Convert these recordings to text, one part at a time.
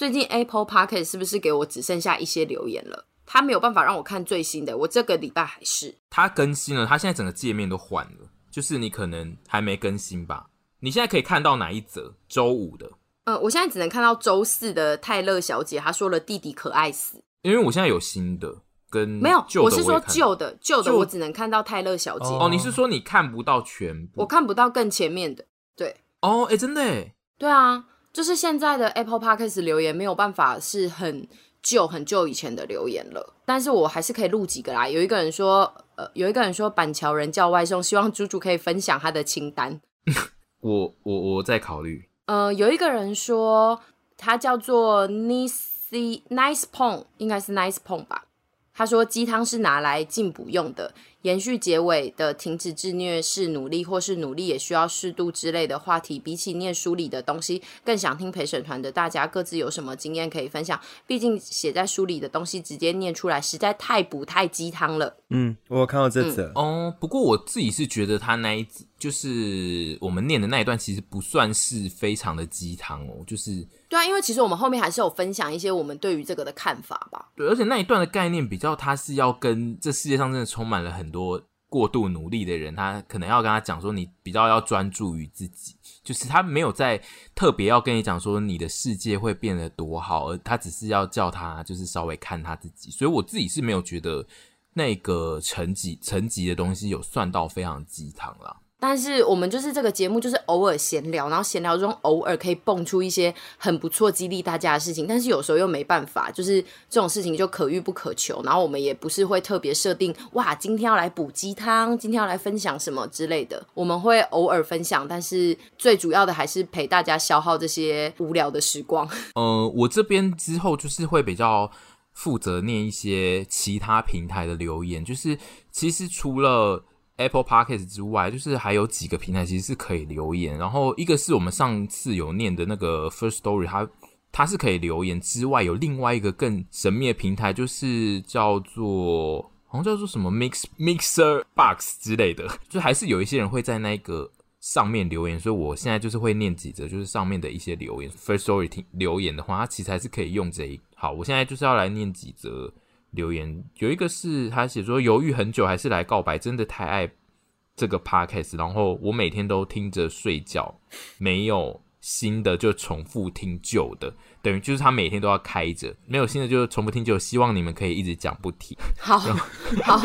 最近 Apple Podcast 是不是给我只剩下一些留言了？他没有办法让我看最新的。我这个礼拜还是他更新了，他现在整个界面都换了，就是你可能还没更新吧？你现在可以看到哪一则？周五的。呃，我现在只能看到周四的泰勒小姐，她说了弟弟可爱死。因为我现在有新的跟没有，我，是说旧的旧的，我只能看到泰勒小姐。哦，你是说你看不到全部？我看不到更前面的。对。哦，哎，真的哎。对啊，就是现在的 Apple Podcast 留言没有办法是很旧很旧以前的留言了，但是我还是可以录几个啦。有一个人说，呃，有一个人说板桥人叫外送，希望猪猪可以分享他的清单。我我我在考虑。呃，有一个人说他叫做 Nice Nice Pong，应该是 Nice Pong 吧。他说鸡汤是拿来进补用的。延续结尾的停止自虐是努力，或是努力也需要适度之类的话题。比起念书里的东西，更想听陪审团的大家各自有什么经验可以分享。毕竟写在书里的东西直接念出来，实在太补太鸡汤了。嗯，我有看到这则、嗯、哦。不过我自己是觉得他那一就是我们念的那一段，其实不算是非常的鸡汤哦。就是对啊，因为其实我们后面还是有分享一些我们对于这个的看法吧。对，而且那一段的概念比较，它是要跟这世界上真的充满了很。很多过度努力的人，他可能要跟他讲说，你比较要专注于自己，就是他没有在特别要跟你讲说你的世界会变得多好，而他只是要叫他就是稍微看他自己。所以我自己是没有觉得那个层级层级的东西有算到非常鸡汤了。但是我们就是这个节目，就是偶尔闲聊，然后闲聊中偶尔可以蹦出一些很不错激励大家的事情，但是有时候又没办法，就是这种事情就可遇不可求。然后我们也不是会特别设定，哇，今天要来补鸡汤，今天要来分享什么之类的。我们会偶尔分享，但是最主要的还是陪大家消耗这些无聊的时光。呃，我这边之后就是会比较负责念一些其他平台的留言，就是其实除了。Apple Podcast 之外，就是还有几个平台其实是可以留言。然后一个是我们上次有念的那个 First Story，它它是可以留言之外，有另外一个更神秘的平台，就是叫做好像叫做什么 Mix Mixer Box 之类的，就还是有一些人会在那个上面留言。所以我现在就是会念几则，就是上面的一些留言。First Story 听留言的话，它其实还是可以用这一。好，我现在就是要来念几则。留言有一个是他写说，犹豫很久还是来告白，真的太爱这个 podcast，然后我每天都听着睡觉，没有新的就重复听旧的，等于就是他每天都要开着，没有新的就重复听旧，希望你们可以一直讲不停。好，好，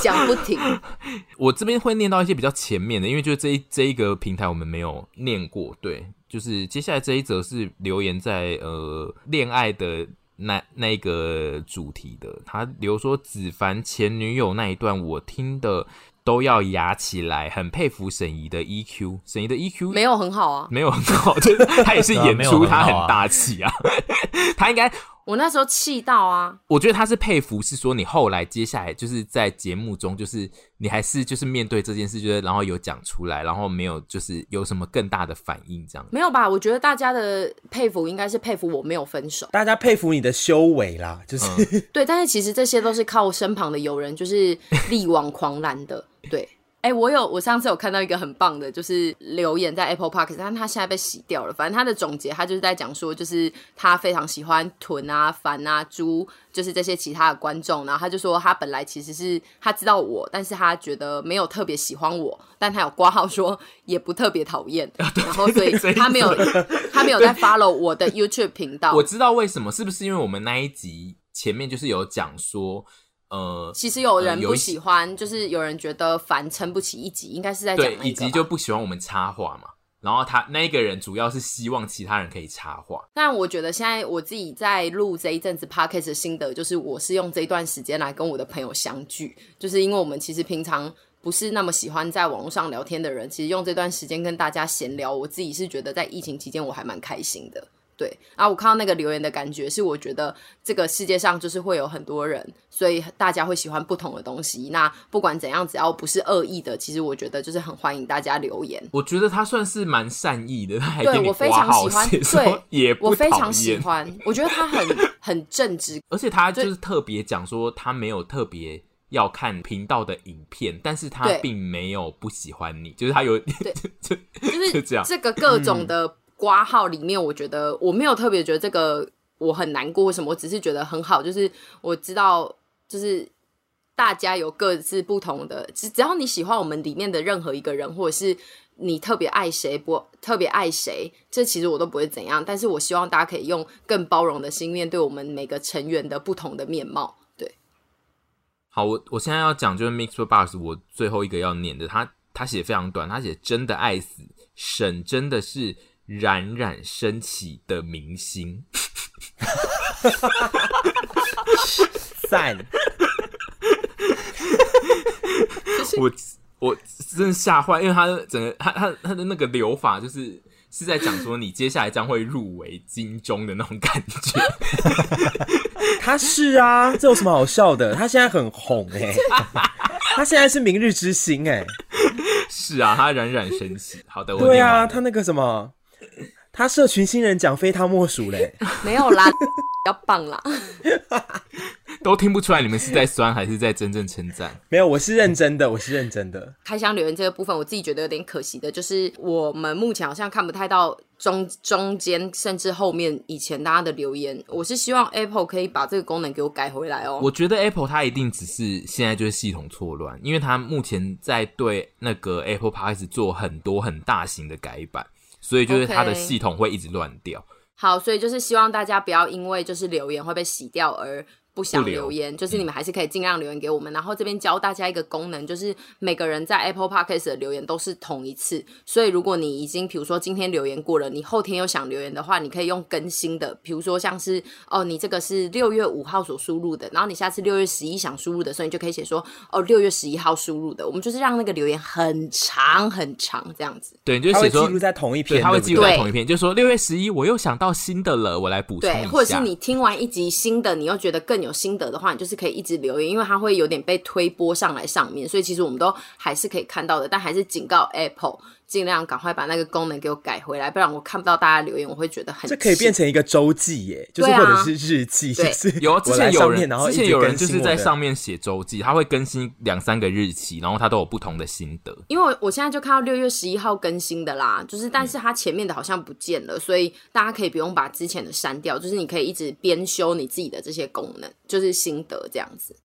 讲不停。我这边会念到一些比较前面的，因为就是这一这一个平台我们没有念过，对，就是接下来这一则是留言在呃恋爱的。那那个主题的，他比如说子凡前女友那一段，我听的都要哑起来，很佩服沈怡的 EQ，沈怡的 EQ 没有很好啊，没有很好，就是他也是演出他很大气啊，他应该。我那时候气到啊！我觉得他是佩服，是说你后来接下来就是在节目中，就是你还是就是面对这件事，就是然后有讲出来，然后没有就是有什么更大的反应这样。没有吧？我觉得大家的佩服应该是佩服我没有分手，大家佩服你的修为啦，就是、嗯、对。但是其实这些都是靠身旁的友人，就是力挽狂澜的，对。哎、欸，我有，我上次有看到一个很棒的，就是留言在 Apple Park，但他现在被洗掉了。反正他的总结，他就是在讲说，就是他非常喜欢豚啊、凡啊、猪，就是这些其他的观众。然后他就说，他本来其实是他知道我，但是他觉得没有特别喜欢我，但他有挂号说也不特别讨厌。然后所以他没有他没有在 follow 我的 YouTube 频道。我知道为什么，是不是因为我们那一集前面就是有讲说。呃，其实有人不喜欢，呃、就是有人觉得凡撑不起一集，应该是在讲对，以及就不喜欢我们插话嘛。然后他那个人主要是希望其他人可以插话。但我觉得现在我自己在录这一阵子 podcast 的心得，就是我是用这一段时间来跟我的朋友相聚，就是因为我们其实平常不是那么喜欢在网络上聊天的人，其实用这段时间跟大家闲聊，我自己是觉得在疫情期间我还蛮开心的。对，啊我看到那个留言的感觉是，我觉得这个世界上就是会有很多人，所以大家会喜欢不同的东西。那不管怎样，只要不是恶意的，其实我觉得就是很欢迎大家留言。我觉得他算是蛮善意的，他还对我非常喜欢，对，也我非常喜欢。我觉得他很 很正直，而且他就是特别讲说他没有特别要看频道的影片，但是他并没有不喜欢你，就是他有对，就是这样，这个各种的。挂号里面，我觉得我没有特别觉得这个我很难过，为什么？我只是觉得很好，就是我知道，就是大家有各自不同的，只只要你喜欢我们里面的任何一个人，或者是你特别爱谁，不特别爱谁，这其实我都不会怎样。但是我希望大家可以用更包容的心面对我们每个成员的不同的面貌。对，好，我我现在要讲就是 MixerBox，我最后一个要念的，他他写非常短，他写真的爱死沈，真的是。冉冉升起的明星，赞！我我真的吓坏，因为他的整个他他他的那个留法，就是是在讲说你接下来将会入围金钟的那种感觉。他是啊，这有什么好笑的？他现在很红哎、欸，他现在是明日之星哎、欸，是啊，他冉冉升起。好的，对啊，他那个什么。他社群新人奖非他莫属嘞，没有啦，要棒啦，都听不出来你们是在酸还是在真正称赞？没有，我是认真的，我是认真的。开箱留言这个部分，我自己觉得有点可惜的，就是我们目前好像看不太到中中间甚至后面以前大家的留言。我是希望 Apple 可以把这个功能给我改回来哦。我觉得 Apple 它一定只是现在就是系统错乱，因为它目前在对那个 Apple Podcast 做很多很大型的改版。所以就是它的系统会一直乱掉。好，所以就是希望大家不要因为就是留言会被洗掉而。不想留言，留就是你们还是可以尽量留言给我们。嗯、然后这边教大家一个功能，就是每个人在 Apple Podcast 的留言都是同一次。所以如果你已经，比如说今天留言过了，你后天又想留言的话，你可以用更新的，比如说像是哦，你这个是六月五号所输入的，然后你下次六月十一想输入的时候，你就可以写说哦，六月十一号输入的。我们就是让那个留言很长很长这样子。对，你就写说记录在同一篇，他会记录在同一篇，就说六月十一我又想到新的了，我来补充一下。对，或者是你听完一集新的，你又觉得更有心得的话，你就。是可以一直留言，因为它会有点被推波上来上面，所以其实我们都还是可以看到的，但还是警告 Apple。尽量赶快把那个功能给我改回来，不然我看不到大家留言，我会觉得很。这可以变成一个周记耶，就是或者是日记，对就是 有之前有人，之前有人就是在上面写周记，他会更新两三个日期，然后他都有不同的心得。因为我我现在就看到六月十一号更新的啦，就是但是他前面的好像不见了，嗯、所以大家可以不用把之前的删掉，就是你可以一直编修你自己的这些功能，就是心得这样子。